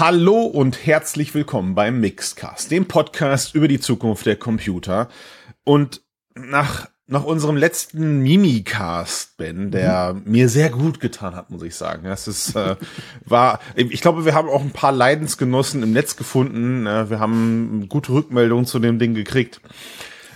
Hallo und herzlich willkommen beim Mixcast, dem Podcast über die Zukunft der Computer. Und nach, nach unserem letzten Mimicast, Ben, der mhm. mir sehr gut getan hat, muss ich sagen. Das ist, äh, war, ich glaube, wir haben auch ein paar Leidensgenossen im Netz gefunden. Äh, wir haben gute Rückmeldungen zu dem Ding gekriegt.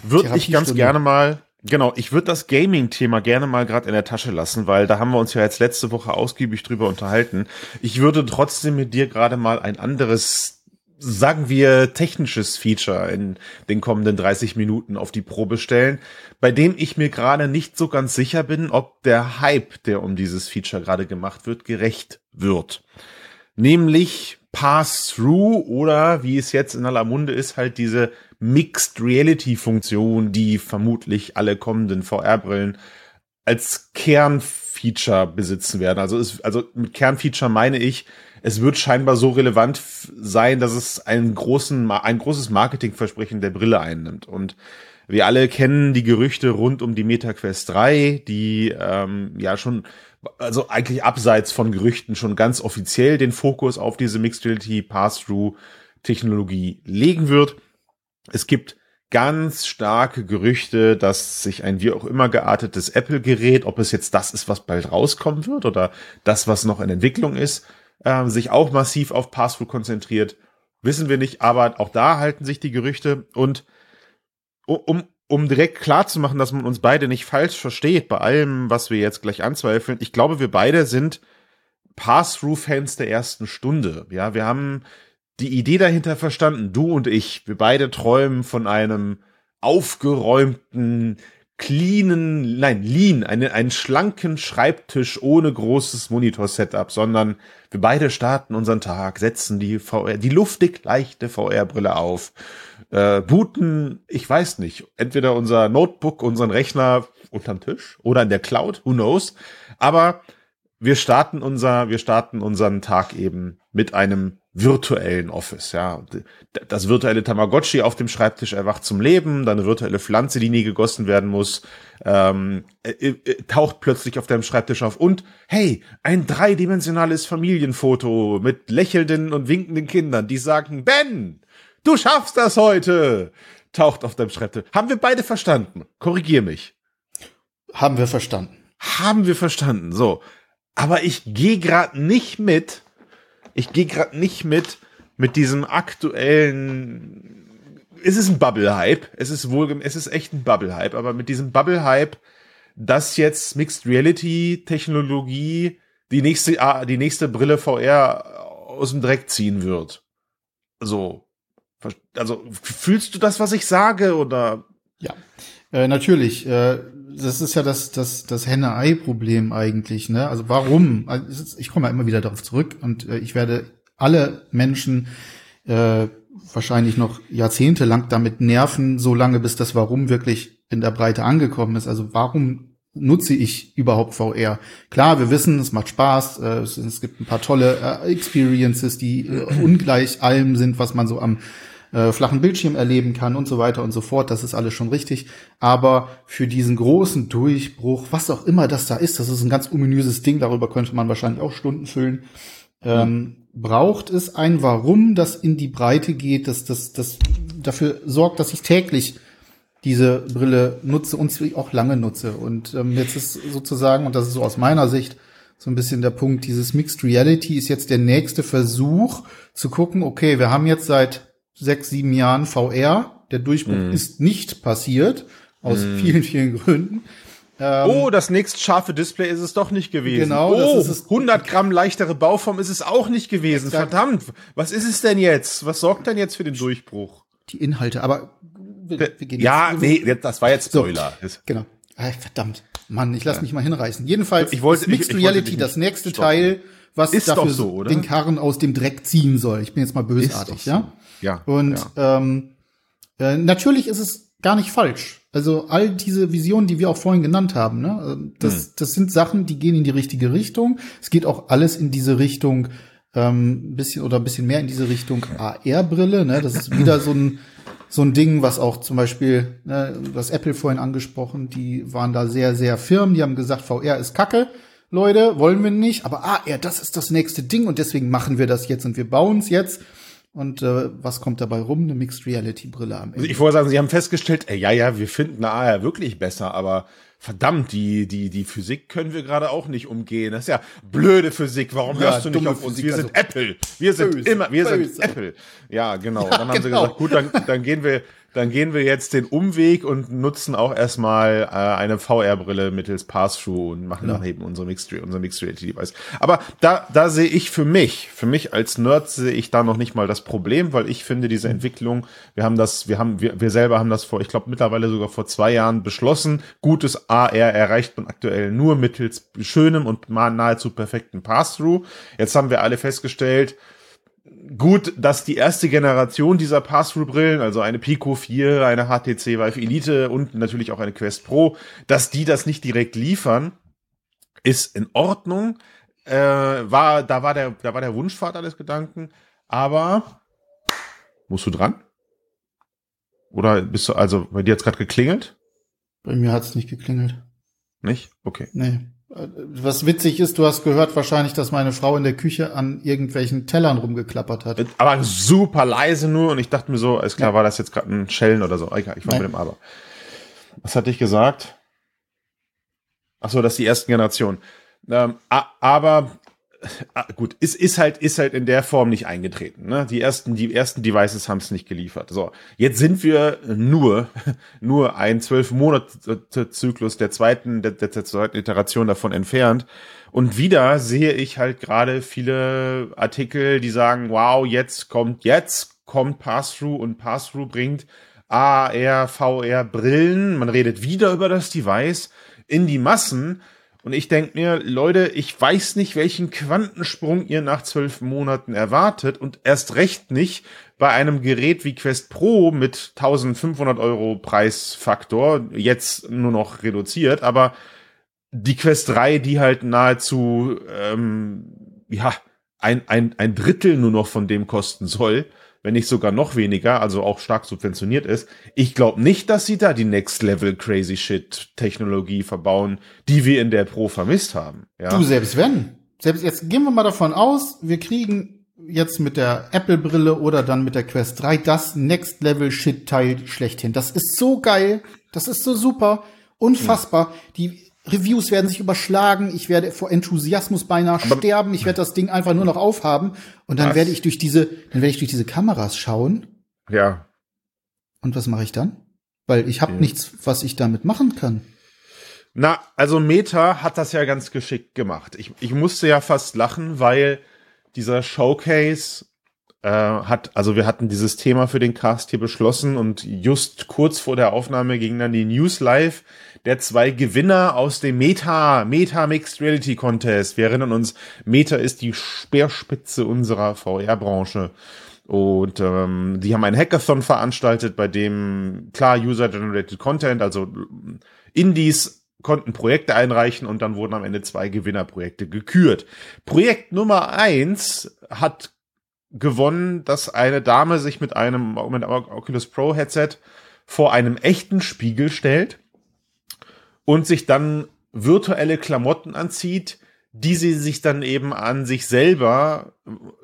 Würde ich ganz gerne mal Genau, ich würde das Gaming-Thema gerne mal gerade in der Tasche lassen, weil da haben wir uns ja jetzt letzte Woche ausgiebig drüber unterhalten. Ich würde trotzdem mit dir gerade mal ein anderes, sagen wir, technisches Feature in den kommenden 30 Minuten auf die Probe stellen, bei dem ich mir gerade nicht so ganz sicher bin, ob der Hype, der um dieses Feature gerade gemacht wird, gerecht wird. Nämlich Pass-Through oder wie es jetzt in aller Munde ist, halt diese Mixed Reality Funktion, die vermutlich alle kommenden VR-Brillen als Kernfeature besitzen werden. Also, ist, also mit Kernfeature meine ich, es wird scheinbar so relevant sein, dass es einen großen, ein großes Marketingversprechen der Brille einnimmt. Und wir alle kennen die Gerüchte rund um die MetaQuest 3, die ähm, ja schon, also eigentlich abseits von Gerüchten schon ganz offiziell den Fokus auf diese Mixed Reality Pass-Through Technologie legen wird. Es gibt ganz starke Gerüchte, dass sich ein wie auch immer geartetes Apple-Gerät, ob es jetzt das ist, was bald rauskommen wird oder das, was noch in Entwicklung ist, äh, sich auch massiv auf Passthrough konzentriert. Wissen wir nicht, aber auch da halten sich die Gerüchte und um, um direkt klar zu machen, dass man uns beide nicht falsch versteht bei allem, was wir jetzt gleich anzweifeln. Ich glaube, wir beide sind Pass-Through-Fans der ersten Stunde. Ja, wir haben die Idee dahinter verstanden. Du und ich, wir beide träumen von einem aufgeräumten, cleanen, nein, lean, einen, einen schlanken Schreibtisch ohne großes Monitor-Setup, sondern wir beide starten unseren Tag, setzen die VR, die luftig leichte VR-Brille auf, äh, booten, ich weiß nicht, entweder unser Notebook, unseren Rechner unterm Tisch oder in der Cloud, who knows, aber wir starten unser, wir starten unseren Tag eben mit einem virtuellen Office, ja. Das virtuelle Tamagotchi auf dem Schreibtisch erwacht zum Leben, dann eine virtuelle Pflanze, die nie gegossen werden muss, ähm, äh, äh, taucht plötzlich auf deinem Schreibtisch auf und hey, ein dreidimensionales Familienfoto mit lächelnden und winkenden Kindern, die sagen, Ben, du schaffst das heute, taucht auf deinem Schreibtisch. Haben wir beide verstanden? Korrigier mich. Haben wir verstanden. Haben wir verstanden, so. Aber ich gehe gerade nicht mit, ich gehe gerade nicht mit mit diesem aktuellen. Es ist ein Bubble-Hype. Es ist wohl, es ist echt ein Bubble-Hype, aber mit diesem Bubble-Hype, dass jetzt Mixed Reality-Technologie die nächste, ah, die nächste Brille VR aus dem Dreck ziehen wird. So. Also, fühlst du das, was ich sage, oder? Ja, äh, natürlich. Äh, das ist ja das, das, das Henne-Ei-Problem eigentlich, ne? Also warum? Also ich komme ja immer wieder darauf zurück und äh, ich werde alle Menschen äh, wahrscheinlich noch jahrzehntelang damit nerven, so lange bis das Warum wirklich in der Breite angekommen ist. Also warum nutze ich überhaupt VR? Klar, wir wissen, es macht Spaß, äh, es, es, gibt ein paar tolle äh, Experiences, die äh, ungleich allem sind, was man so am äh, flachen Bildschirm erleben kann und so weiter und so fort. Das ist alles schon richtig. Aber für diesen großen Durchbruch, was auch immer das da ist, das ist ein ganz ominöses Ding, darüber könnte man wahrscheinlich auch Stunden füllen. Ähm, braucht es ein Warum, das in die Breite geht, dass das, das dafür sorgt, dass ich täglich diese Brille nutze und sie auch lange nutze. Und ähm, jetzt ist sozusagen, und das ist so aus meiner Sicht so ein bisschen der Punkt, dieses Mixed Reality ist jetzt der nächste Versuch zu gucken, okay, wir haben jetzt seit sechs, sieben Jahren VR. Der Durchbruch mm. ist nicht passiert, aus mm. vielen, vielen Gründen. Ähm, oh, das nächst scharfe Display ist es doch nicht gewesen. Genau, oh, das ist es. 100 Gramm leichtere Bauform ist es auch nicht gewesen. Exakt. Verdammt, was ist es denn jetzt? Was sorgt denn jetzt für den Durchbruch? Die Inhalte, aber wir, wir gehen ja, jetzt, nee, das war jetzt Spoiler. So, genau. Ay, verdammt, Mann, ich lass ja. mich mal hinreißen. Jedenfalls, ich wollte, Mixed ich, ich Reality, das nächste stoppen. Teil, was ist dafür so, den Karren aus dem Dreck ziehen soll. Ich bin jetzt mal bösartig, so. ja? Ja. Und ja. Ähm, äh, natürlich ist es gar nicht falsch. Also all diese Visionen, die wir auch vorhin genannt haben, ne, äh, das, hm. das sind Sachen, die gehen in die richtige Richtung. Es geht auch alles in diese Richtung, ähm, bisschen oder ein bisschen mehr in diese Richtung AR-Brille. Ne? Das ist wieder so ein so ein Ding, was auch zum Beispiel, ne, das Apple vorhin angesprochen, die waren da sehr, sehr firm, die haben gesagt, VR ist Kacke. Leute, wollen wir nicht, aber ja, das ist das nächste Ding und deswegen machen wir das jetzt und wir bauen es jetzt. Und äh, was kommt dabei rum? Eine Mixed Reality Brille am Ende. Ich wollte sagen, Sie haben festgestellt, ey, ja, ja, wir finden AR wirklich besser, aber verdammt, die, die, die Physik können wir gerade auch nicht umgehen. Das ist ja blöde Physik. Warum ja, hörst du nicht auf uns? Physik, wir sind also Apple. Wir sind böse, immer, wir böse. sind Apple. Ja, genau. Ja, dann haben genau. sie gesagt, gut, dann, dann gehen wir, dann gehen wir jetzt den Umweg und nutzen auch erstmal äh, eine VR-Brille mittels Pass-Through und machen ja. dann eben unser Mixed, unser Mixed Reality Device. Aber da, da sehe ich für mich, für mich als Nerd sehe ich da noch nicht mal das Problem, weil ich finde diese Entwicklung, wir haben das, wir haben, wir, wir selber haben das vor, ich glaube mittlerweile sogar vor zwei Jahren beschlossen. Gutes AR erreicht man aktuell nur mittels schönem und nahezu perfekten Pass-Through. Jetzt haben wir alle festgestellt, gut, dass die erste Generation dieser Pass-Through-Brillen, also eine Pico 4, eine HTC Vive Elite und natürlich auch eine Quest Pro, dass die das nicht direkt liefern, ist in Ordnung. Äh, war, da war der, da war der Wunschvater des Gedanken, aber musst du dran? Oder bist du, also, bei dir hat's gerade geklingelt? Bei mir hat's nicht geklingelt. Nicht? Okay. Nee. Was witzig ist, du hast gehört wahrscheinlich, dass meine Frau in der Küche an irgendwelchen Tellern rumgeklappert hat. Aber super leise nur und ich dachte mir so, alles klar, ja. war das jetzt gerade ein Schellen oder so. Egal, ich war Nein. mit dem Aber. Was hatte ich gesagt? Ach so, das ist die ersten Generation. Ähm, aber Ah, gut, ist, ist halt, ist halt in der Form nicht eingetreten. Ne? Die ersten, die ersten Devices haben es nicht geliefert. So, jetzt sind wir nur, nur ein zwölf Monate Zyklus der zweiten, der, der, der zweiten Iteration davon entfernt. Und wieder sehe ich halt gerade viele Artikel, die sagen, wow, jetzt kommt, jetzt kommt Pass-Through und Pass-Through bringt AR, VR Brillen. Man redet wieder über das Device in die Massen. Und ich denke mir, Leute, ich weiß nicht, welchen Quantensprung ihr nach zwölf Monaten erwartet und erst recht nicht bei einem Gerät wie Quest Pro mit 1500 Euro Preisfaktor, jetzt nur noch reduziert, aber die Quest 3, die halt nahezu, ähm, ja, ein, ein, ein Drittel nur noch von dem kosten soll, wenn nicht sogar noch weniger, also auch stark subventioniert ist. Ich glaube nicht, dass sie da die Next Level Crazy Shit Technologie verbauen, die wir in der Pro vermisst haben. Ja? Du, selbst wenn. Selbst jetzt gehen wir mal davon aus, wir kriegen jetzt mit der Apple Brille oder dann mit der Quest 3 das Next Level Shit Teil schlechthin. Das ist so geil. Das ist so super. Unfassbar. Ja. Die Reviews werden sich überschlagen, ich werde vor Enthusiasmus beinahe Aber sterben, ich werde das Ding einfach nur noch aufhaben und dann was? werde ich durch diese, dann werde ich durch diese Kameras schauen. Ja. Und was mache ich dann? Weil ich habe ja. nichts, was ich damit machen kann. Na, also Meta hat das ja ganz geschickt gemacht. Ich, ich musste ja fast lachen, weil dieser Showcase äh, hat, also wir hatten dieses Thema für den Cast hier beschlossen und just kurz vor der Aufnahme ging dann die News live der zwei Gewinner aus dem Meta, Meta Mixed Reality Contest. Wir erinnern uns, Meta ist die Speerspitze unserer VR-Branche. Und ähm, die haben einen Hackathon veranstaltet, bei dem klar User-Generated Content, also Indies konnten Projekte einreichen und dann wurden am Ende zwei Gewinnerprojekte gekürt. Projekt Nummer eins hat gewonnen, dass eine Dame sich mit einem mit Oculus Pro Headset vor einem echten Spiegel stellt und sich dann virtuelle Klamotten anzieht, die sie sich dann eben an sich selber,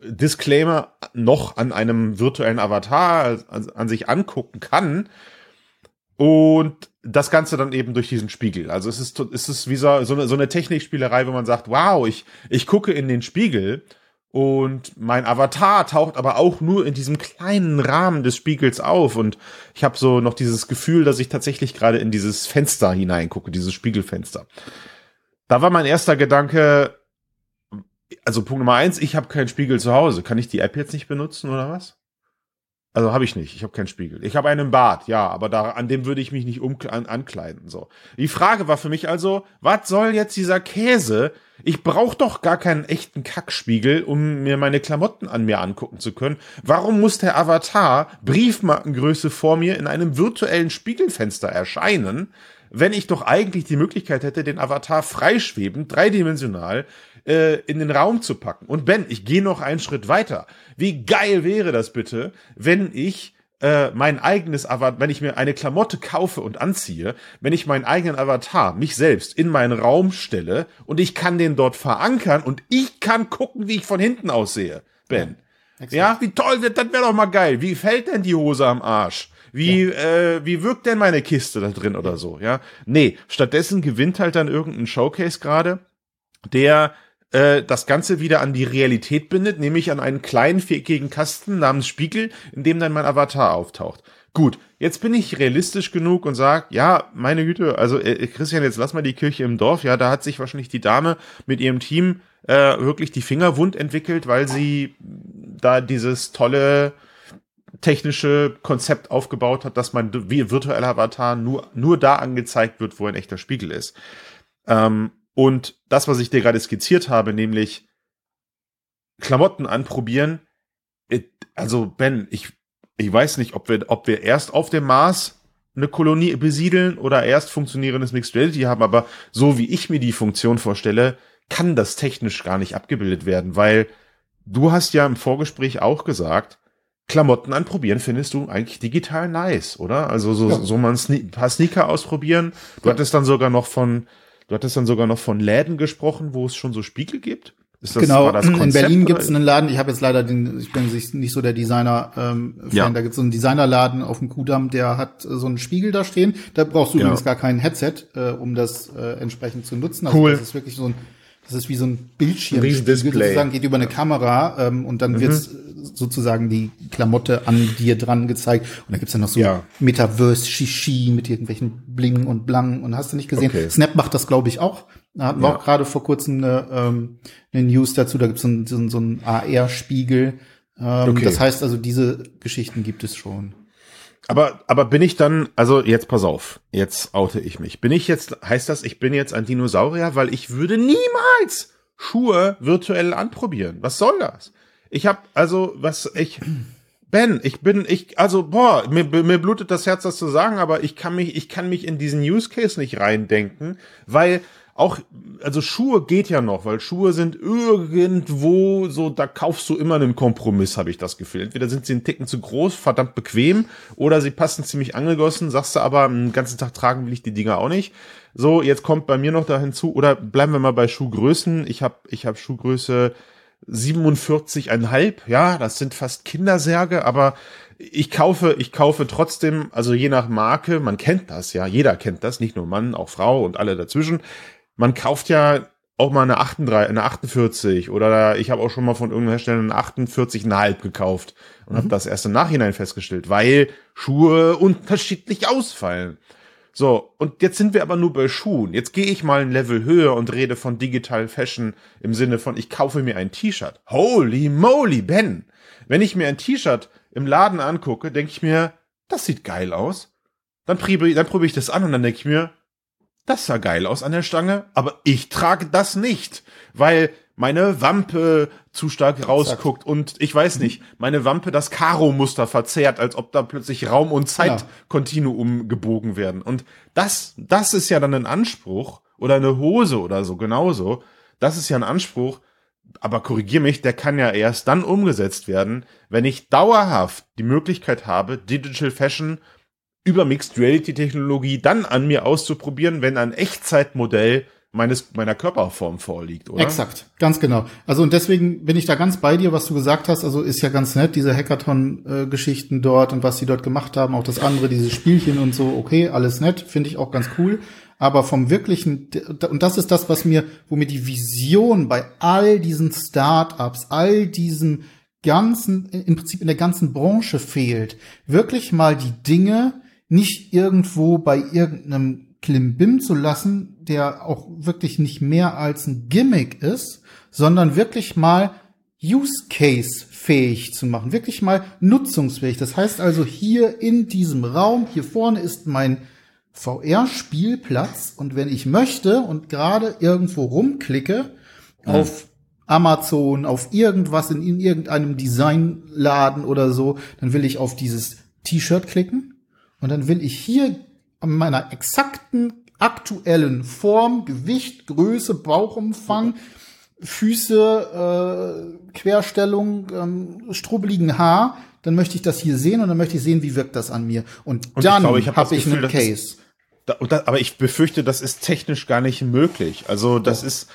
Disclaimer, noch an einem virtuellen Avatar an, sich angucken kann. Und das Ganze dann eben durch diesen Spiegel. Also es ist, es ist wie so, so eine Technikspielerei, wo man sagt, wow, ich, ich gucke in den Spiegel und mein Avatar taucht aber auch nur in diesem kleinen Rahmen des Spiegels auf. Und ich habe so noch dieses Gefühl, dass ich tatsächlich gerade in dieses Fenster hineingucke, dieses Spiegelfenster. Da war mein erster Gedanke, also Punkt Nummer eins, ich habe keinen Spiegel zu Hause. Kann ich die App jetzt nicht benutzen oder was? Also habe ich nicht. Ich habe keinen Spiegel. Ich habe einen Bart, ja, aber da, an dem würde ich mich nicht um, an, ankleiden. So. Die Frage war für mich also, was soll jetzt dieser Käse? Ich brauche doch gar keinen echten Kackspiegel, um mir meine Klamotten an mir angucken zu können. Warum muss der Avatar Briefmarkengröße vor mir in einem virtuellen Spiegelfenster erscheinen, wenn ich doch eigentlich die Möglichkeit hätte, den Avatar freischwebend, dreidimensional äh, in den Raum zu packen. Und Ben, ich gehe noch einen Schritt weiter. Wie geil wäre das bitte, wenn ich äh, mein eigenes Avatar, wenn ich mir eine Klamotte kaufe und anziehe, wenn ich meinen eigenen Avatar, mich selbst, in meinen Raum stelle und ich kann den dort verankern und ich kann gucken, wie ich von hinten aussehe, Ben. Ja, ja wie toll, das wäre doch mal geil. Wie fällt denn die Hose am Arsch? Wie, ja. äh, wie wirkt denn meine Kiste da drin oder so, ja? Nee, stattdessen gewinnt halt dann irgendein Showcase gerade, der äh, das Ganze wieder an die Realität bindet, nämlich an einen kleinen viereckigen Kasten namens Spiegel, in dem dann mein Avatar auftaucht. Gut, jetzt bin ich realistisch genug und sag, ja, meine Güte, also äh, Christian, jetzt lass mal die Kirche im Dorf. Ja, da hat sich wahrscheinlich die Dame mit ihrem Team äh, wirklich die Finger wund entwickelt, weil sie da dieses tolle technische Konzept aufgebaut hat, dass mein virtueller Avatar nur, nur da angezeigt wird, wo ein echter Spiegel ist. Ähm, und das, was ich dir gerade skizziert habe, nämlich Klamotten anprobieren, also Ben, ich, ich weiß nicht, ob wir, ob wir erst auf dem Mars eine Kolonie besiedeln oder erst funktionierendes Mixed Reality haben, aber so wie ich mir die Funktion vorstelle, kann das technisch gar nicht abgebildet werden, weil du hast ja im Vorgespräch auch gesagt, Klamotten anprobieren findest du eigentlich digital nice, oder? Also so, ja. so mal ein paar Sneaker ausprobieren. Du ja. hattest dann sogar noch von Du hattest dann sogar noch von Läden gesprochen, wo es schon so Spiegel gibt. Ist das, genau, das in Berlin gibt es einen Laden, ich habe jetzt leider den, ich bin nicht so der Designer-Fan, ähm, ja. da gibt es so einen Designerladen auf dem Kudamm, der hat äh, so einen Spiegel da stehen. Da brauchst du ja. übrigens gar kein Headset, äh, um das äh, entsprechend zu nutzen. Also cool. Das ist wirklich so ein das ist wie so ein Bildschirm. Ein sozusagen geht über eine Kamera ähm, und dann mhm. wird sozusagen die Klamotte an dir dran gezeigt. Und da gibt's dann noch so ja. Metaverse-Shishi mit irgendwelchen Bling und Blang und hast du nicht gesehen. Okay. Snap macht das, glaube ich, auch. Da hatten wir ja. auch gerade vor kurzem eine, ähm, eine News dazu. Da gibt's so einen, so so einen AR-Spiegel. Ähm, okay. Das heißt also, diese Geschichten gibt es schon. Aber, aber bin ich dann, also jetzt pass auf, jetzt oute ich mich. Bin ich jetzt, heißt das, ich bin jetzt ein Dinosaurier, weil ich würde niemals Schuhe virtuell anprobieren. Was soll das? Ich habe also, was ich, Ben, ich bin, ich, also, boah, mir, mir blutet das Herz, das zu sagen, aber ich kann mich, ich kann mich in diesen Use Case nicht reindenken, weil auch, also Schuhe geht ja noch, weil Schuhe sind irgendwo so, da kaufst du immer einen Kompromiss, habe ich das Gefühl. Entweder sind sie einen Ticken zu groß, verdammt bequem, oder sie passen ziemlich angegossen, sagst du aber, einen ganzen Tag tragen will ich die Dinger auch nicht. So, jetzt kommt bei mir noch da hinzu, oder bleiben wir mal bei Schuhgrößen. Ich habe ich hab Schuhgröße 47,5, ja, das sind fast Kindersärge, aber ich kaufe, ich kaufe trotzdem, also je nach Marke, man kennt das ja, jeder kennt das, nicht nur Mann, auch Frau und alle dazwischen man kauft ja auch mal eine 38, eine 48 oder ich habe auch schon mal von irgendeinem Hersteller eine 48,5 gekauft und mhm. habe das erst im Nachhinein festgestellt, weil Schuhe unterschiedlich ausfallen. So, und jetzt sind wir aber nur bei Schuhen. Jetzt gehe ich mal ein Level höher und rede von Digital Fashion im Sinne von, ich kaufe mir ein T-Shirt. Holy moly, Ben! Wenn ich mir ein T-Shirt im Laden angucke, denke ich mir, das sieht geil aus. Dann probiere dann probiere ich das an und dann denke ich mir, das sah geil aus an der Stange, aber ich trage das nicht, weil meine Wampe zu stark rausguckt und ich weiß nicht, meine Wampe das Karo-Muster verzerrt, als ob da plötzlich Raum und Zeitkontinuum gebogen werden. Und das, das ist ja dann ein Anspruch oder eine Hose oder so genauso. Das ist ja ein Anspruch, aber korrigier mich, der kann ja erst dann umgesetzt werden, wenn ich dauerhaft die Möglichkeit habe, Digital Fashion über Mixed Reality Technologie dann an mir auszuprobieren, wenn ein Echtzeitmodell meines meiner Körperform vorliegt, oder? Exakt, ganz genau. Also und deswegen bin ich da ganz bei dir, was du gesagt hast. Also ist ja ganz nett diese Hackathon-Geschichten dort und was sie dort gemacht haben, auch das andere, diese Spielchen und so. Okay, alles nett, finde ich auch ganz cool. Aber vom wirklichen und das ist das, was mir, wo mir die Vision bei all diesen Startups, all diesen ganzen, im Prinzip in der ganzen Branche fehlt, wirklich mal die Dinge nicht irgendwo bei irgendeinem Klimbim zu lassen, der auch wirklich nicht mehr als ein Gimmick ist, sondern wirklich mal Use Case fähig zu machen, wirklich mal nutzungsfähig. Das heißt also hier in diesem Raum, hier vorne ist mein VR-Spielplatz und wenn ich möchte und gerade irgendwo rumklicke mhm. auf Amazon, auf irgendwas in, in irgendeinem Designladen oder so, dann will ich auf dieses T-Shirt klicken und dann will ich hier an meiner exakten aktuellen Form, Gewicht, Größe, Bauchumfang, Füße, äh, Querstellung, ähm, strubbeligen Haar, dann möchte ich das hier sehen und dann möchte ich sehen, wie wirkt das an mir. Und, Und dann glaube, ich hab habe das ich Gefühl, einen Case. ist- Da, aber ich befürchte, das ist technisch gar nicht möglich. Also das ist,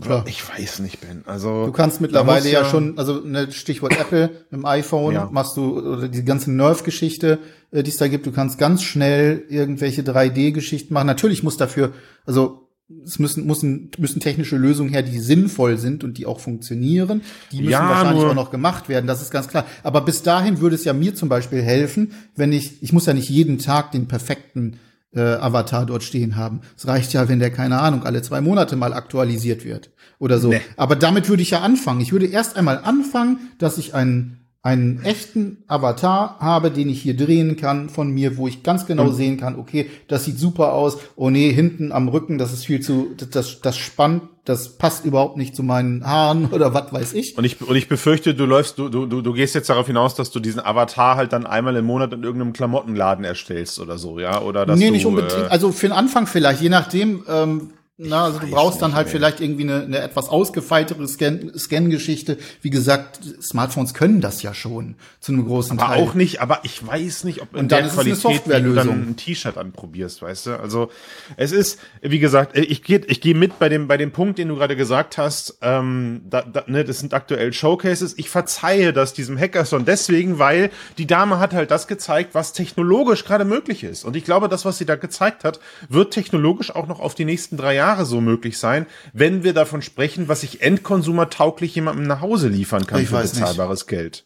Klar. ich weiß nicht, Ben. Also Du kannst mittlerweile muss ja, schon, also ne, Stichwort Apple, mit dem iPhone Ja. machst du, oder die ganze Nerve-Geschichte, äh, die es da gibt, du kannst ganz schnell irgendwelche 3D-Geschichten machen. Natürlich muss dafür, also es müssen, müssen, müssen technische Lösungen her, die sinnvoll sind und die auch funktionieren. Die müssen Ja, wahrscheinlich auch noch gemacht werden, das ist ganz klar. Aber bis dahin würde es ja mir zum Beispiel helfen, wenn ich, ich muss ja nicht jeden Tag den perfekten äh, Avatar dort stehen haben. Es reicht ja, wenn der, keine Ahnung, alle zwei Monate mal aktualisiert wird oder so. Nee. Aber damit würde ich ja anfangen. Ich würde erst einmal anfangen, dass ich einen, einen echten Avatar habe, den ich hier drehen kann von mir, wo ich ganz genau sehen kann, okay, das sieht super aus. Oh nee, hinten am Rücken, das ist viel zu, das, das, spannt, das passt überhaupt nicht zu meinen Haaren oder was weiß ich. Und ich, und ich befürchte, du läufst, du, du, du du gehst jetzt darauf hinaus, dass du diesen Avatar halt dann einmal im Monat in irgendeinem Klamottenladen erstellst oder so, ja? Oder dass nee, du, nicht unbedingt. Äh, also für den Anfang vielleicht, je nachdem, ähm, na, also du brauchst dann halt ey. vielleicht irgendwie eine, eine etwas ausgefeiltere Scan- Scan-Geschichte. Wie gesagt, Smartphones können das ja schon zu einem großen aber Teil. auch nicht, aber ich weiß nicht, ob in der Qualität, du dann ein T-Shirt anprobierst, weißt du? Also es ist, wie gesagt, ich gehe ich geh mit bei dem, bei dem Punkt, den du gerade gesagt hast, ähm, da, da, ne, das sind aktuell Showcases. Ich verzeihe das diesem Hackathon deswegen, weil die Dame hat halt das gezeigt, was technologisch gerade möglich ist. Und ich glaube, das, was sie da gezeigt hat, wird technologisch auch noch auf die nächsten drei Jahre so möglich sein, wenn wir davon sprechen, was ich endkonsumertauglich jemandem nach Hause liefern kann Ich für weiß nicht. bezahlbares Geld.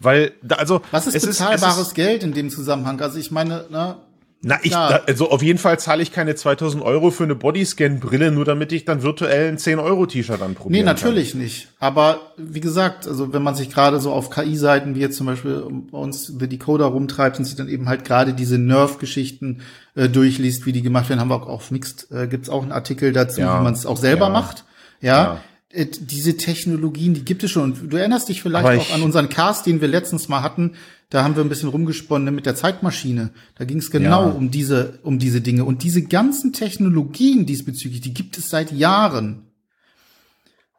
Weil, da, also, Was ist es bezahlbares es ist, Geld in dem Zusammenhang? Also ich meine, ne, Na, ich, da, also auf jeden Fall zahle ich keine 2000 Euro für eine Bodyscan-Brille, nur damit ich dann virtuell ein 10-Euro-T-Shirt anprobieren Nee, natürlich nicht. Aber wie gesagt, also wenn man sich gerade so auf KI-Seiten wie jetzt zum Beispiel bei uns The Decoder rumtreibt und sich dann eben halt gerade diese Nerf-Geschichten äh, durchliest, wie die gemacht werden, haben wir auch auf Mixed, äh, gibt's auch einen Artikel dazu, Ja. wie man es auch selber Ja. macht. Ja. Äh, Diese Technologien, die gibt es schon. Und du erinnerst dich vielleicht auch an unseren Cast, den wir letztens mal hatten. Da haben wir ein bisschen rumgesponnen ne, mit der Zeitmaschine. Da ging es genau Ja. um diese, um diese Dinge. Und diese ganzen Technologien diesbezüglich, die gibt es seit Jahren.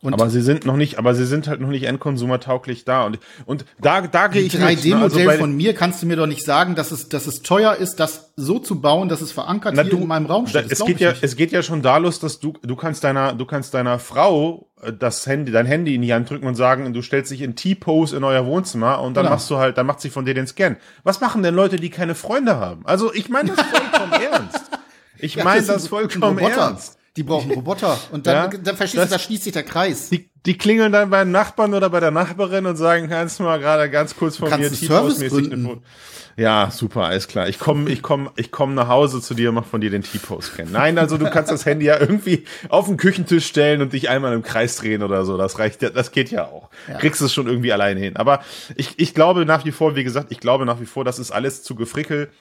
Und Aber sie sind noch nicht, aber sie sind halt noch nicht endkonsumertauglich da. Und, und da, da gehe ich mit, ne? 3D-Modell Also von mir kannst du mir doch nicht sagen, dass es, dass es teuer ist, das so zu bauen, dass es verankert Na, hier du, in meinem Raum steht. Das es geht ja, nicht. es geht ja schon da los, dass du, du kannst deiner, du kannst deiner Frau äh, das Handy, dein Handy in die Hand drücken und sagen, du stellst dich in T-Pose in euer Wohnzimmer und dann Genau. machst du halt, dann macht sie von dir den Scan. Was machen denn Leute, die keine Freunde haben? Also ich meine das vollkommen ernst. Ich Ja, meine ist das ein- vollkommen ernst. Die brauchen Roboter. Und dann, Ja, dann verstehst das- du, da schließt sich der Kreis. Die, die klingeln dann beim Nachbarn oder bei der Nachbarin und sagen, kannst du mal gerade ganz kurz von kannst mir Service eine. Ja, super, alles klar. Ich komme ich komm, ich komm nach Hause zu dir und mach von dir den T-Pose kennen. Nein, also du kannst das Handy ja irgendwie auf den Küchentisch stellen und dich einmal im Kreis drehen oder so. Das reicht ja, das geht ja auch. Kriegst es schon irgendwie alleine hin. Aber ich, ich glaube nach wie vor, wie gesagt, ich glaube nach wie vor, das ist alles zu gefrickel.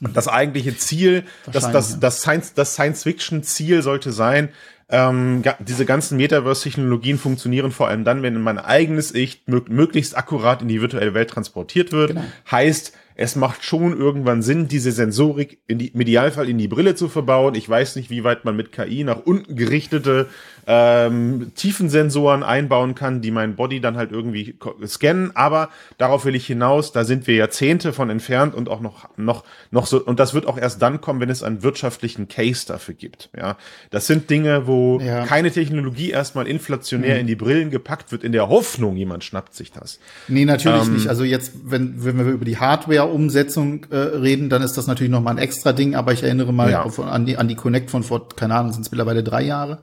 Das eigentliche Ziel, das, das, das Science, das Science-Fiction-Ziel sollte sein, ähm, diese ganzen Metaverse-Technologien funktionieren vor allem dann, wenn mein eigenes Ich mög möglichst akkurat in die virtuelle Welt transportiert wird. Genau. Heißt, es macht schon irgendwann Sinn, diese Sensorik in die, im Idealfall in die Brille zu verbauen. Ich weiß nicht, wie weit man mit KI nach unten gerichtete ähm, Tiefensensoren einbauen kann, die mein Body dann halt irgendwie scannen. Aber darauf will ich hinaus. Da sind wir Jahrzehnte von entfernt und auch noch noch noch so. Und das wird auch erst dann kommen, wenn es einen wirtschaftlichen Case dafür gibt. Ja, das sind Dinge, wo Ja. keine Technologie erstmal inflationär in die Brillen gepackt wird, in der Hoffnung, jemand schnappt sich das. Nee, natürlich Ähm, nicht. Also jetzt, wenn, wenn wir über die Hardware-Umsetzung äh, reden, dann ist das natürlich noch mal ein extra Ding. Aber ich erinnere mal Ja. auf, an, die, an die Connect von vor, keine Ahnung, sind es mittlerweile drei Jahre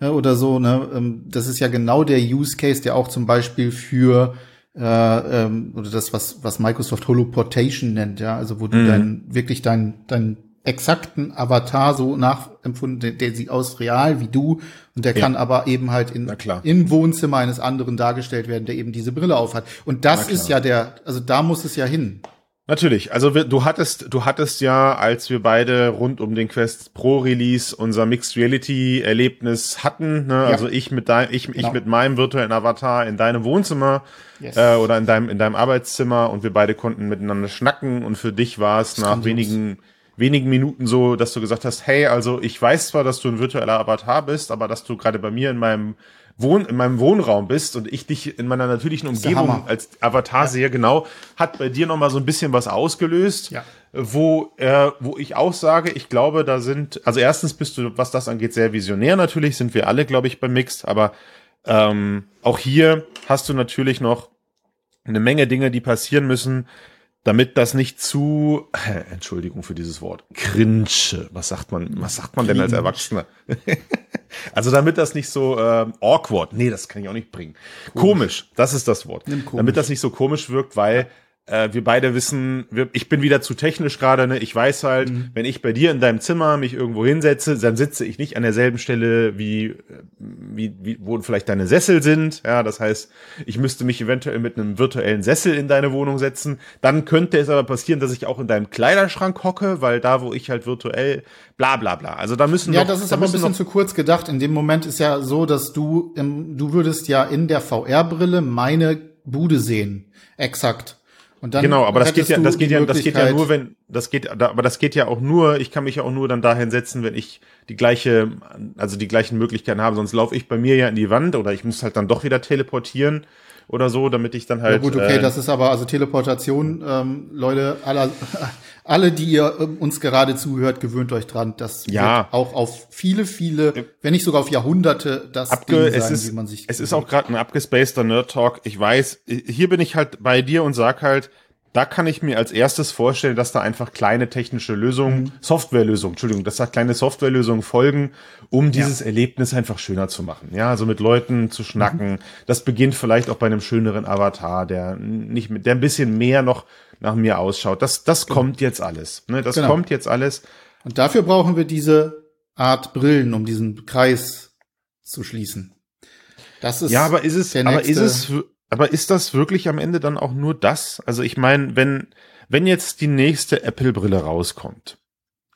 oder so. Ne? Ähm, Das ist ja genau der Use Case, der auch zum Beispiel für äh, ähm, oder das, was, was Microsoft Holoportation nennt, ja, also wo du Mhm. dein, wirklich deinen dein exakten Avatar so nachempfunden, der, der sieht aus real wie du und der kann aber eben halt in, im Wohnzimmer eines anderen dargestellt werden, der eben diese Brille aufhat. Und das ist ja der, also da muss es ja hin. Natürlich. Also wir, du hattest, du hattest ja, als wir beide rund um den Quest Pro Release unser Mixed Reality Erlebnis hatten, ne? also ich mit dein, ich, ich Genau. mit meinem virtuellen Avatar in deinem Wohnzimmer Yes. äh, oder in deinem in deinem Arbeitszimmer und wir beide konnten miteinander schnacken und für dich war es nach wenigen wenigen Minuten so, dass du gesagt hast, hey, also ich weiß zwar, dass du ein virtueller Avatar bist, aber dass du gerade bei mir in meinem Wohn in meinem Wohnraum bist und ich dich in meiner natürlichen Umgebung als Avatar ja. sehe, genau, hat bei dir noch mal so ein bisschen was ausgelöst, ja. wo äh, wo ich auch sage, ich glaube, da sind also erstens bist du, was das angeht, sehr visionär. Natürlich sind wir alle, glaube ich, bei Mixed, aber ähm, auch hier hast du natürlich noch eine Menge Dinge, die passieren müssen, damit das nicht zu, Entschuldigung für dieses Wort, cringe, was sagt man, was sagt man denn als Erwachsener? also damit das nicht so äh, awkward, nee, das kann ich auch nicht bringen. Komisch, komisch das ist das Wort. Damit das nicht so komisch wirkt, weil äh, wir beide wissen, wir, ich bin wieder zu technisch gerade, ne? Ich weiß halt, mhm. wenn ich bei dir in deinem Zimmer mich irgendwo hinsetze, dann sitze ich nicht an derselben Stelle wie, äh, wie, wie wo vielleicht deine Sessel sind. Ja, das heißt, ich müsste mich eventuell mit einem virtuellen Sessel in deine Wohnung setzen. Dann könnte es aber passieren, dass ich auch in deinem Kleiderschrank hocke, weil da, wo ich halt virtuell, bla bla bla. Also da müssen Ja, noch, das ist da aber ein bisschen zu kurz gedacht. In dem Moment ist ja so, dass du, im, du würdest ja in der VR-Brille meine Bude sehen. Exakt. Und dann genau, aber das geht ja, das geht ja, das geht ja nur, wenn, das geht, aber das geht ja auch nur, ich kann mich ja auch nur dann dahin setzen, wenn ich die gleiche, also die gleichen Möglichkeiten habe, sonst laufe ich bei mir ja in die Wand oder ich muss halt dann doch wieder teleportieren oder so, damit ich dann halt. Ja gut, okay, äh, das ist aber also Teleportation, ähm, Leute, aller, alle, die ihr ähm, uns gerade zuhört, gewöhnt euch dran, dass ja. auch auf viele, viele, wenn nicht sogar auf Jahrhunderte das Abge Ding sein, ist, wie man sich. Es ist auch gerade ein abgespaceter Nerd Talk. Ich weiß, hier bin ich halt bei dir und sag halt, da kann ich mir als erstes vorstellen, dass da einfach kleine technische Lösungen, mhm. Softwarelösungen, Entschuldigung, dass da kleine Softwarelösungen folgen, um dieses ja. Erlebnis einfach schöner zu machen. Ja, also mit Leuten zu schnacken. Mhm. Das beginnt vielleicht auch bei einem schöneren Avatar, der nicht mit, der ein bisschen mehr noch nach mir ausschaut. Das, das genau. kommt jetzt alles. Ne? Das genau. kommt jetzt alles. Und dafür brauchen wir diese Art Brillen, um diesen Kreis zu schließen. Das ist ja, aber ist es, aber ist es, aber ist das wirklich am Ende dann auch nur das? Also ich meine, wenn, wenn jetzt die nächste Apple-Brille rauskommt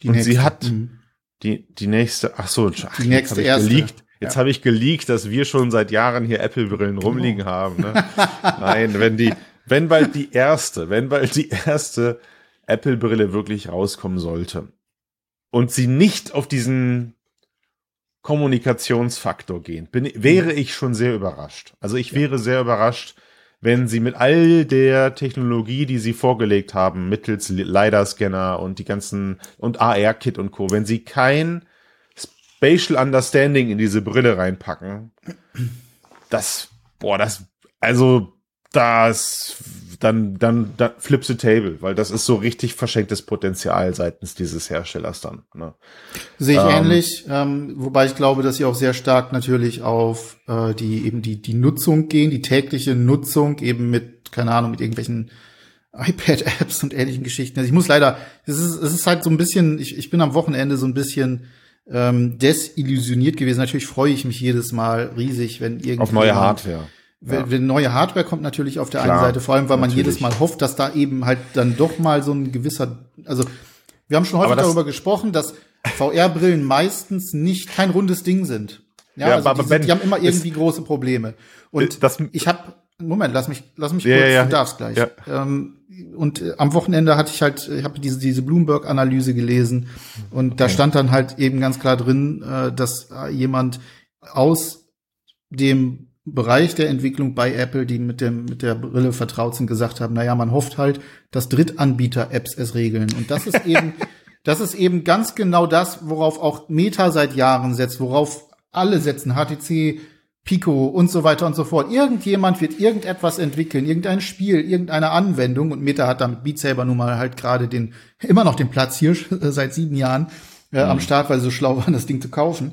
die und nächste. sie hat mhm. die, die nächste, ach so, ach, die nächste habe ich erste. geleakt. Jetzt ja. habe ich geleakt, dass wir schon seit Jahren hier Apple-Brillen rumliegen oh. haben. Ne? Nein, wenn die, wenn bald die erste, wenn bald die erste Apple-Brille wirklich rauskommen sollte und sie nicht auf diesen Kommunikationsfaktor gehen, bin, wäre ich schon sehr überrascht. Also ich wäre ja. sehr überrascht, wenn sie mit all der Technologie, die sie vorgelegt haben, mittels LiDAR-Scanner und die ganzen und AR-Kit und Co., wenn sie kein Spatial Understanding in diese Brille reinpacken, das, boah, das, also, das dann, dann, dann flip the table, weil das ist so richtig verschenktes Potenzial seitens dieses Herstellers dann. Ne? Sehe ich ähm, ähnlich, ähm, wobei ich glaube, dass sie auch sehr stark natürlich auf äh, die eben die die Nutzung gehen, die tägliche Nutzung eben mit keine Ahnung mit irgendwelchen iPad-Apps und ähnlichen Geschichten. Also ich muss leider, es ist es ist halt so ein bisschen, ich ich bin am Wochenende so ein bisschen ähm, desillusioniert gewesen. Natürlich freue ich mich jedes Mal riesig, wenn irgendwie auf neue Hardware Wenn neue Hardware kommt natürlich auf der Klar, einen Seite, vor allem, weil man jedes Mal hofft, dass da eben halt dann doch mal so ein gewisser, also wir haben schon häufig darüber gesprochen, dass VR-Brillen meistens nicht kein rundes Ding sind. Ja, ja also aber die, sind, die haben immer irgendwie große Probleme. Und das, ich habe, Moment, lass mich, lass mich ja, kurz, ja, du darfst gleich. Ähm, und äh, am Wochenende hatte ich halt, ich habe diese, diese Bloomberg-Analyse gelesen und okay. da stand dann halt eben ganz klar drin, äh, dass äh, jemand aus dem Bereich der Entwicklung bei Apple, die mit dem mit der Brille vertraut sind, gesagt haben, naja, man hofft halt, dass Drittanbieter-Apps es regeln. Und das ist eben, das ist eben ganz genau das, worauf auch Meta seit Jahren setzt, worauf alle setzen, HTC, Pico und so weiter und so fort. Irgendjemand wird irgendetwas entwickeln, irgendein Spiel, irgendeine Anwendung und Meta hat damit Beat Saber nun mal halt gerade den, immer noch den Platz hier seit sieben Jahren äh, mhm. am Start, weil sie so schlau waren, das Ding zu kaufen.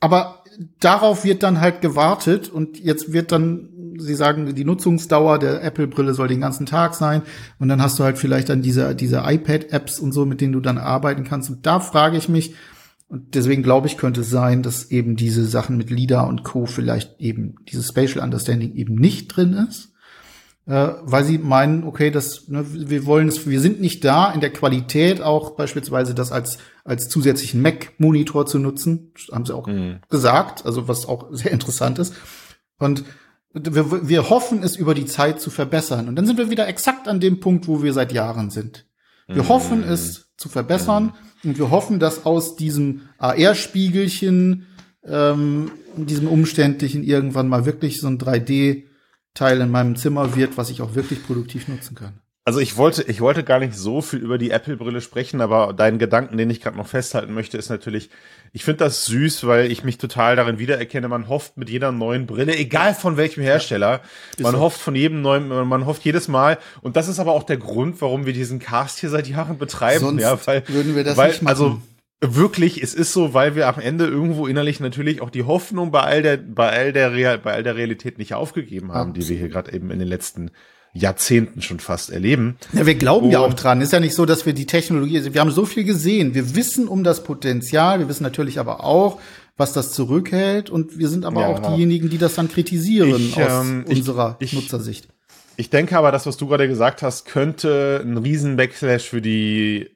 Aber darauf wird dann halt gewartet und jetzt wird dann, sie sagen, die Nutzungsdauer der Apple-Brille soll den ganzen Tag sein und dann hast du halt vielleicht dann diese, diese iPad-Apps und so, mit denen du dann arbeiten kannst. Und da frage ich mich, und deswegen glaube ich, könnte es sein, dass eben diese Sachen mit LIDA und Co. vielleicht eben dieses Spatial Understanding eben nicht drin ist äh, weil sie meinen, okay, das, ne, wir wollen es, wir sind nicht da in der Qualität auch beispielsweise das als als zusätzlichen Mac-Monitor zu nutzen, haben sie auch mhm. gesagt, also was auch sehr interessant ist. Und wir, wir hoffen, es über die Zeit zu verbessern. Und dann sind wir wieder exakt an dem Punkt, wo wir seit Jahren sind. Wir mhm. hoffen, es zu verbessern mhm. und wir hoffen, dass aus diesem AR-Spiegelchen ähm, diesem umständlichen irgendwann mal wirklich so ein 3D-Teil in meinem Zimmer wird, was ich auch wirklich produktiv nutzen kann. Also ich wollte, ich wollte gar nicht so viel über die Apple-Brille sprechen, aber deinen Gedanken, den ich gerade noch festhalten möchte, ist natürlich, ich finde das süß, weil ich mich total darin wiedererkenne. Man hofft mit jeder neuen Brille, egal von welchem Hersteller, ja, man so. hofft von jedem neuen, man hofft jedes Mal. Und das ist aber auch der Grund, warum wir diesen Cast hier seit Jahren betreiben. Sonst ja, weil, würden wir das weil, nicht machen. Also wirklich, es ist so, weil wir am Ende irgendwo innerlich natürlich auch die Hoffnung bei all der, bei all der, Real, bei all der Realität nicht aufgegeben haben, Absolut. die wir hier gerade eben in den letzten Jahrzehnten schon fast erleben. Ja, wir glauben ja auch dran. Ist ja nicht so, dass wir die Technologie, also wir haben so viel gesehen. Wir wissen um das Potenzial. Wir wissen natürlich aber auch, was das zurückhält. Und wir sind aber ja, auch diejenigen, die das dann kritisieren ich, aus ähm, unserer ich, Nutzersicht. Ich denke aber, das, was du gerade gesagt hast, könnte ein riesen Backlash für die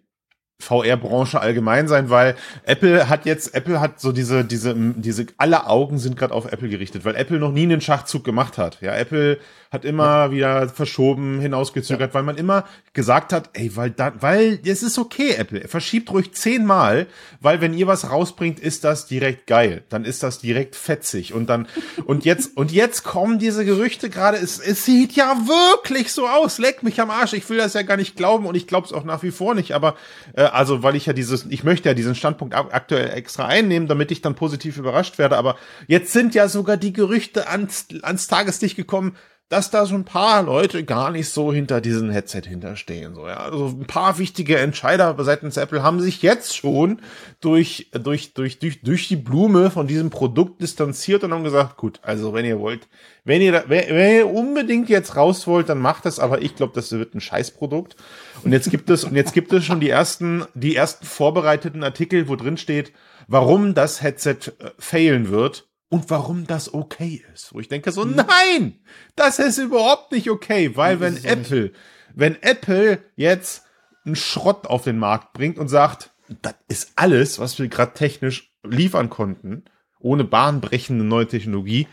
VR-Branche allgemein sein, weil Apple hat jetzt, Apple hat so diese, diese, diese, alle Augen sind gerade auf Apple gerichtet, weil Apple noch nie einen Schachzug gemacht hat. Ja, Apple hat immer ja. wieder verschoben, hinausgezögert, ja. weil man immer gesagt hat, ey, weil da, weil es ist okay, Apple, verschiebt ruhig zehnmal, weil wenn ihr was rausbringt, ist das direkt geil, dann ist das direkt fetzig. Und dann und jetzt und jetzt kommen diese Gerüchte gerade, es, es sieht ja wirklich so aus, leck mich am Arsch, ich will das ja gar nicht glauben und ich glaube es auch nach wie vor nicht, aber äh, also weil ich ja dieses, ich möchte ja diesen Standpunkt aktuell extra einnehmen, damit ich dann positiv überrascht werde, aber jetzt sind ja sogar die Gerüchte ans, ans Tageslicht gekommen, dass da so ein paar Leute gar nicht so hinter diesem Headset hinterstehen. So, ja. Also ein paar wichtige Entscheider seitens Apple haben sich jetzt schon durch, durch, durch, durch, durch die Blume von diesem Produkt distanziert und haben gesagt, gut, also wenn ihr wollt, wenn ihr, da, wenn, wenn ihr unbedingt jetzt raus wollt, dann macht das, aber ich glaube, das wird ein Scheißprodukt. Und jetzt gibt es, und jetzt gibt es schon die ersten, die ersten vorbereiteten Artikel, wo drin steht, warum das Headset äh, failen wird und warum das okay ist. Wo ich denke so, hm. nein, das ist überhaupt nicht okay, weil wenn Apple, nicht. wenn Apple jetzt einen Schrott auf den Markt bringt und sagt, das ist alles, was wir gerade technisch liefern konnten, ohne bahnbrechende neue Technologie,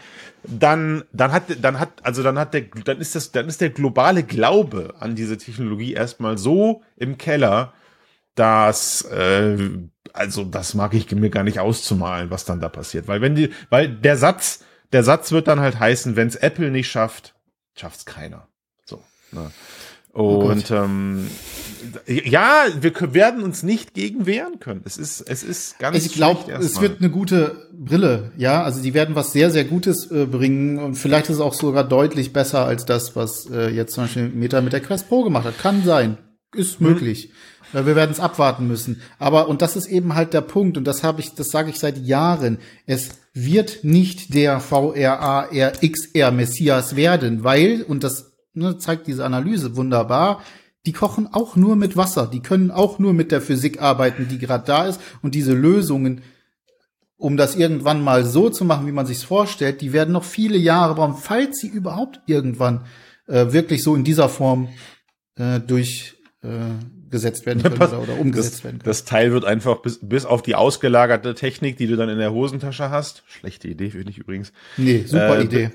dann, dann hat, dann hat, also dann hat der, dann ist das, dann ist der globale Glaube an diese Technologie erstmal so im Keller, dass äh, also das mag ich mir gar nicht auszumalen, was dann da passiert, weil wenn die, weil der Satz, der Satz wird dann halt heißen, wenn es Apple nicht schafft, schafft's keiner. So. Ne? Oh Und oh ähm, ja, wir werden uns nicht gegen wehren können. Es ist, es ist ganz. Ich glaube, es wird eine gute Brille. Ja, also die werden was sehr, sehr Gutes äh, bringen und vielleicht ist es auch sogar deutlich besser als das, was äh, jetzt zum Beispiel Meta mit der Quest Pro gemacht hat. Kann sein, ist mhm. Möglich. Wir werden es abwarten müssen. Aber, und das ist eben halt der Punkt, und das habe ich, das sage ich seit Jahren, es wird nicht der VRAR XR Messias werden, weil, und das ne, zeigt diese Analyse wunderbar, die kochen auch nur mit Wasser, die können auch nur mit der Physik arbeiten, die gerade da ist, und diese Lösungen, um das irgendwann mal so zu machen, wie man sich's vorstellt, die werden noch viele Jahre brauchen, falls sie überhaupt irgendwann äh, wirklich so in dieser Form äh, durch äh, gesetzt werden können oder, oder umgesetzt das, werden können. Das Teil wird einfach bis, bis auf die ausgelagerte Technik, die du dann in der Hosentasche hast, schlechte Idee finde ich übrigens. Nee, super äh, Idee.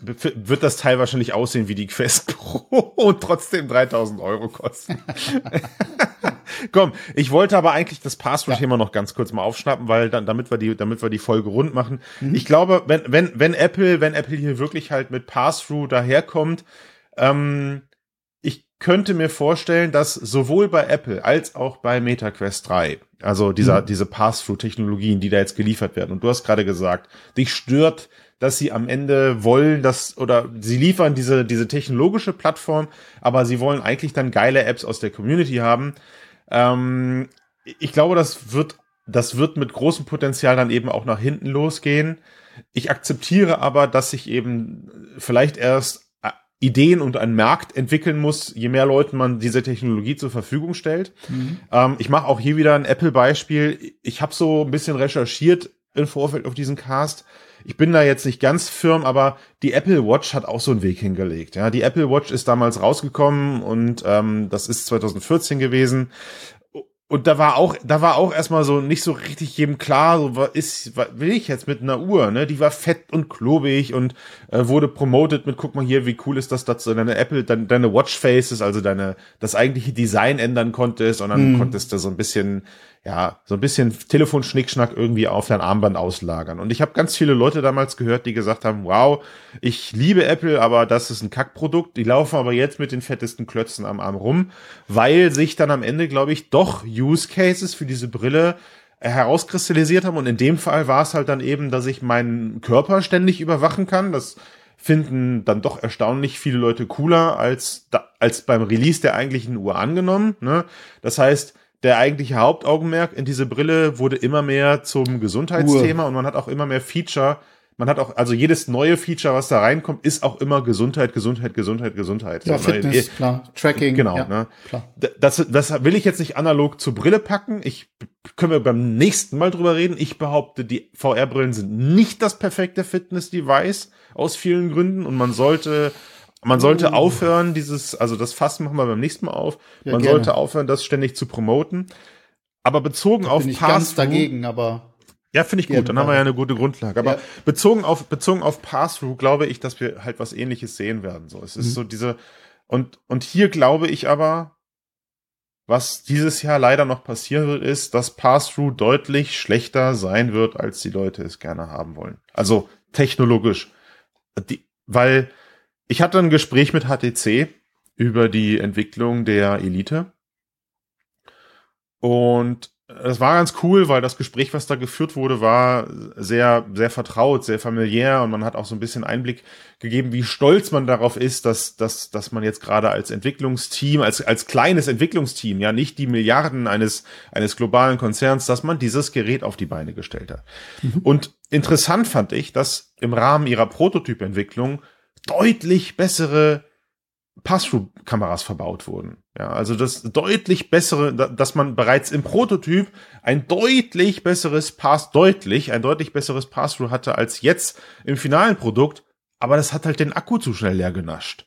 Wird das Teil wahrscheinlich aussehen wie die Quest Pro und trotzdem 3000 Euro kosten. Komm, ich wollte aber eigentlich das Passwort-Thema ja. noch ganz kurz mal aufschnappen, weil dann, damit wir die, damit wir die Folge rund machen. Mhm. Ich glaube, wenn, wenn, wenn Apple, wenn Apple hier wirklich halt mit Pass-Through daherkommt, ähm, könnte mir vorstellen, dass sowohl bei Apple als auch bei MetaQuest 3, also dieser, mhm. diese Pass-Through-Technologien, die da jetzt geliefert werden, und du hast gerade gesagt, dich stört, dass sie am Ende wollen, dass, oder sie liefern diese, diese technologische Plattform, aber sie wollen eigentlich dann geile Apps aus der Community haben. Ähm, ich glaube, das wird, das wird mit großem Potenzial dann eben auch nach hinten losgehen. Ich akzeptiere aber, dass sich eben vielleicht erst Ideen und einen Markt entwickeln muss, je mehr Leuten man diese Technologie zur Verfügung stellt. Mhm. Ähm, ich mache auch hier wieder ein Apple-Beispiel. Ich habe so ein bisschen recherchiert im Vorfeld auf diesen Cast. Ich bin da jetzt nicht ganz firm, aber die Apple Watch hat auch so einen Weg hingelegt. Ja, die Apple Watch ist damals rausgekommen und ähm, das ist 2014 gewesen. Und da war auch, da war auch erstmal so nicht so richtig jedem klar, so was ist, was will ich jetzt mit einer Uhr, ne? Die war fett und klobig und äh, wurde promoted mit, guck mal hier, wie cool ist das, dass du deine Apple, deine, deine Watch Faces, also deine, das eigentliche Design ändern konntest und dann mm. konntest du so ein bisschen, ja, so ein bisschen Telefonschnickschnack irgendwie auf dein Armband auslagern. Und ich habe ganz viele Leute damals gehört, die gesagt haben, wow, ich liebe Apple, aber das ist ein Kackprodukt. Die laufen aber jetzt mit den fettesten Klötzen am Arm rum, weil sich dann am Ende, glaube ich, doch Use Cases für diese Brille herauskristallisiert haben. Und in dem Fall war es halt dann eben, dass ich meinen Körper ständig überwachen kann. Das finden dann doch erstaunlich viele Leute cooler als, als beim Release der eigentlichen Uhr angenommen. Ne? Das heißt, der eigentliche Hauptaugenmerk in diese Brille wurde immer mehr zum Gesundheitsthema Uhr. und man hat auch immer mehr Feature. Man hat auch, also jedes neue Feature, was da reinkommt, ist auch immer Gesundheit, Gesundheit, Gesundheit, Gesundheit. Ja, so, ne? Fitness, ne? klar. Tracking. Genau, ja, ne? Klar. Das, das will ich jetzt nicht analog zur Brille packen. Ich können wir beim nächsten Mal drüber reden. Ich behaupte, die VR-Brillen sind nicht das perfekte Fitness-Device aus vielen Gründen und man sollte man sollte uh. aufhören, dieses, also das Fass machen wir beim nächsten Mal auf. Ja, man gerne. sollte aufhören, das ständig zu promoten. Aber bezogen da auf bin ich ganz dagegen, aber ja, finde ich gut. Dann haben wir ja eine gute Grundlage. Aber ja. bezogen auf bezogen auf Pass-through glaube ich, dass wir halt was Ähnliches sehen werden. So, es ist mhm. so diese und und hier glaube ich aber, was dieses Jahr leider noch passieren wird, ist, dass Pass-through deutlich schlechter sein wird, als die Leute es gerne haben wollen. Also technologisch, die, weil ich hatte ein Gespräch mit HTC über die Entwicklung der Elite. Und es war ganz cool, weil das Gespräch, was da geführt wurde, war sehr, sehr vertraut, sehr familiär und man hat auch so ein bisschen Einblick gegeben, wie stolz man darauf ist, dass, dass, dass man jetzt gerade als Entwicklungsteam, als, als kleines Entwicklungsteam, ja nicht die Milliarden eines, eines globalen Konzerns, dass man dieses Gerät auf die Beine gestellt hat. Mhm. Und interessant fand ich, dass im Rahmen ihrer Prototypentwicklung deutlich bessere Pass-Through-Kameras verbaut wurden. Ja, also das deutlich bessere, dass man bereits im Prototyp ein deutlich besseres Pass, deutlich, ein deutlich besseres Pass-Through hatte als jetzt im finalen Produkt, aber das hat halt den Akku zu schnell leer genascht.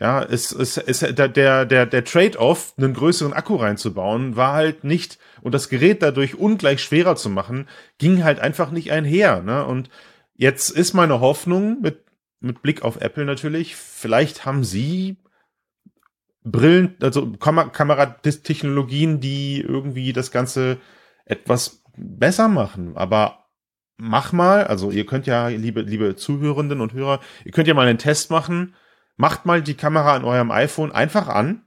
Ja, es, es, es, der, der, der, Trade-off, einen größeren Akku reinzubauen, war halt nicht, und das Gerät dadurch ungleich schwerer zu machen, ging halt einfach nicht einher. Ne? Und jetzt ist meine Hoffnung mit mit Blick auf Apple natürlich, vielleicht haben sie Brillen, also Kam Kameratechnologien, die irgendwie das Ganze etwas besser machen. Aber mach mal, also ihr könnt ja, liebe, liebe Zuhörenden und Hörer, ihr könnt ja mal einen Test machen. Macht mal die Kamera an eurem iPhone einfach an.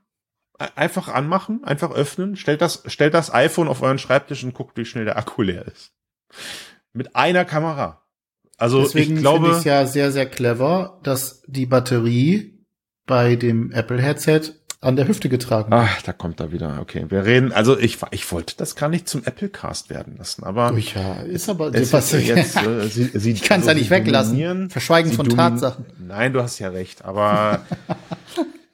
Einfach anmachen, einfach öffnen, stellt das, stellt das iPhone auf euren Schreibtisch und guckt, wie schnell der Akku leer ist. Mit einer Kamera. Also Deswegen ich glaube, finde ich ja sehr, sehr clever, dass die Batterie bei dem Apple-Headset an der Hüfte getragen wird. Ach, da kommt er wieder. Okay, wir reden. Also ich, ich wollte das gar nicht zum Apple-Cast werden lassen, aber oh ja, ist aber es ist jetzt. Äh, sie, sie, ich kann es also, ja nicht weglassen. Verschweigen von Tatsachen. Nein, du hast ja recht, aber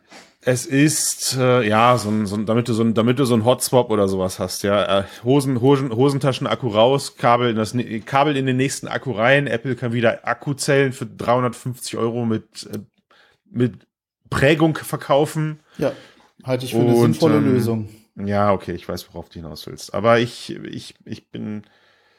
Es ist äh, ja so ein, so ein, damit du so ein, damit du so ein Hotswap oder sowas hast, ja. Äh, Hosen, Hosen, Hosentaschen Akku raus, Kabel in das Kabel in den nächsten Akku rein. Apple kann wieder Akkuzellen für 350 Euro mit äh, mit Prägung verkaufen. Ja, halte ich für eine Und, sinnvolle ähm, Lösung. Ja, okay, ich weiß, worauf du hinaus willst. Aber ich, ich, ich bin,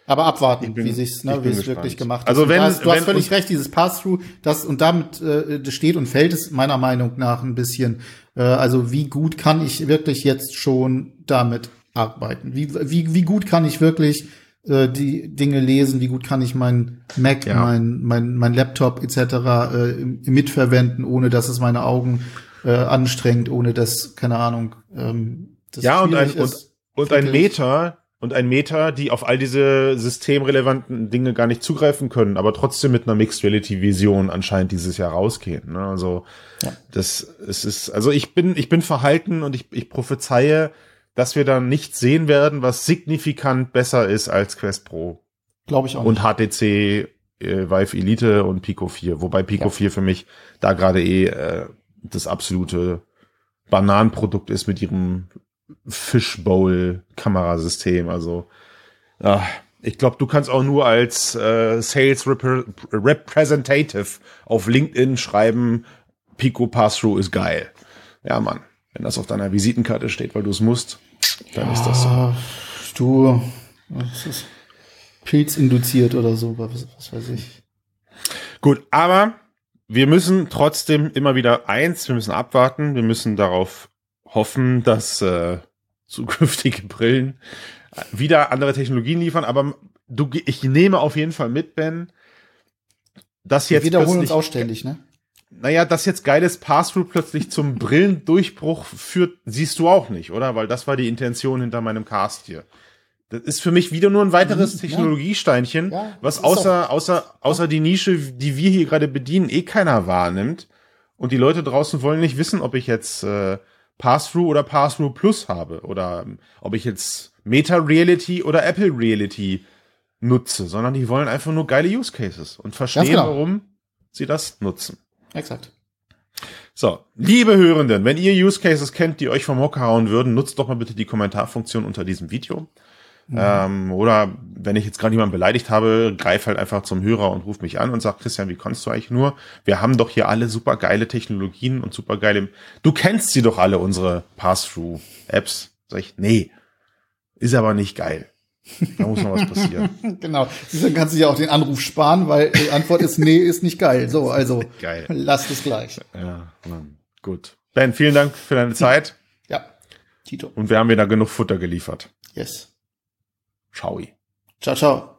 aber abwarten, bin, wie sich's, ne, wie es wirklich gemacht ist. Also wenn, hast, du wenn, hast völlig recht, dieses Pass-through, das und damit äh, steht und fällt es meiner Meinung nach ein bisschen. Äh, also wie gut kann ich wirklich jetzt schon damit arbeiten? Wie, wie, wie gut kann ich wirklich äh, die Dinge lesen? Wie gut kann ich mein Mac, ja. mein, mein, mein Laptop etc. Äh, mitverwenden, ohne dass es meine Augen äh, anstrengt, ohne dass, keine Ahnung, ähm, das ja, und ein, ist, und, und ein Meter, und ein Meta, die auf all diese systemrelevanten Dinge gar nicht zugreifen können, aber trotzdem mit einer Mixed Reality Vision anscheinend dieses Jahr rausgehen. Ne? Also ja. das es ist, also ich bin ich bin verhalten und ich, ich prophezeie, dass wir dann nicht sehen werden, was signifikant besser ist als Quest Pro. Glaube ich auch. Und HTC äh, Vive Elite und Pico 4, wobei Pico ja. 4 für mich da gerade eh äh, das absolute Bananenprodukt ist mit ihrem Fishbowl-Kamerasystem. Also ja, ich glaube, du kannst auch nur als äh, Sales Rep Representative auf LinkedIn schreiben, Pico Pass-Through ist geil. Ja, Mann. Wenn das auf deiner Visitenkarte steht, weil du es musst, dann ja, ist das so. Du, was ist Pilz induziert oder so, was, was weiß ich. Gut, aber wir müssen trotzdem immer wieder eins, wir müssen abwarten, wir müssen darauf hoffen, dass äh, zukünftige Brillen wieder andere Technologien liefern, aber du, ich nehme auf jeden Fall mit, Ben, dass jetzt. Wir wiederholen uns auch ständig, ne? Naja, dass jetzt geiles Passthrough plötzlich zum Brillendurchbruch führt, siehst du auch nicht, oder? Weil das war die Intention hinter meinem Cast hier. Das ist für mich wieder nur ein weiteres mhm, Technologiesteinchen, ja, was außer, außer, außer die Nische, die wir hier gerade bedienen, eh keiner wahrnimmt. Und die Leute draußen wollen nicht wissen, ob ich jetzt äh, Pass-Through oder Pass-Through Plus habe oder ob ich jetzt Meta Reality oder Apple Reality nutze, sondern die wollen einfach nur geile Use Cases und verstehen, genau. warum sie das nutzen. Exakt. So, liebe Hörenden, wenn ihr Use Cases kennt, die euch vom Hocker hauen würden, nutzt doch mal bitte die Kommentarfunktion unter diesem Video. Mhm. Ähm, oder wenn ich jetzt gerade jemanden beleidigt habe, greif halt einfach zum Hörer und ruf mich an und sag, Christian, wie kannst du eigentlich nur? Wir haben doch hier alle super geile Technologien und super geile. Du kennst sie doch alle, unsere Pass-Through-Apps. Sag ich, nee, ist aber nicht geil. Da muss noch was passieren. genau. Dann kannst du ja auch den Anruf sparen, weil die Antwort ist, nee, ist nicht geil. So, also geil. lasst es gleich. Ja, Mann. gut. Ben, vielen Dank für deine Zeit. Ja, Tito. Und wir haben wieder genug Futter geliefert. Yes. 超越。加上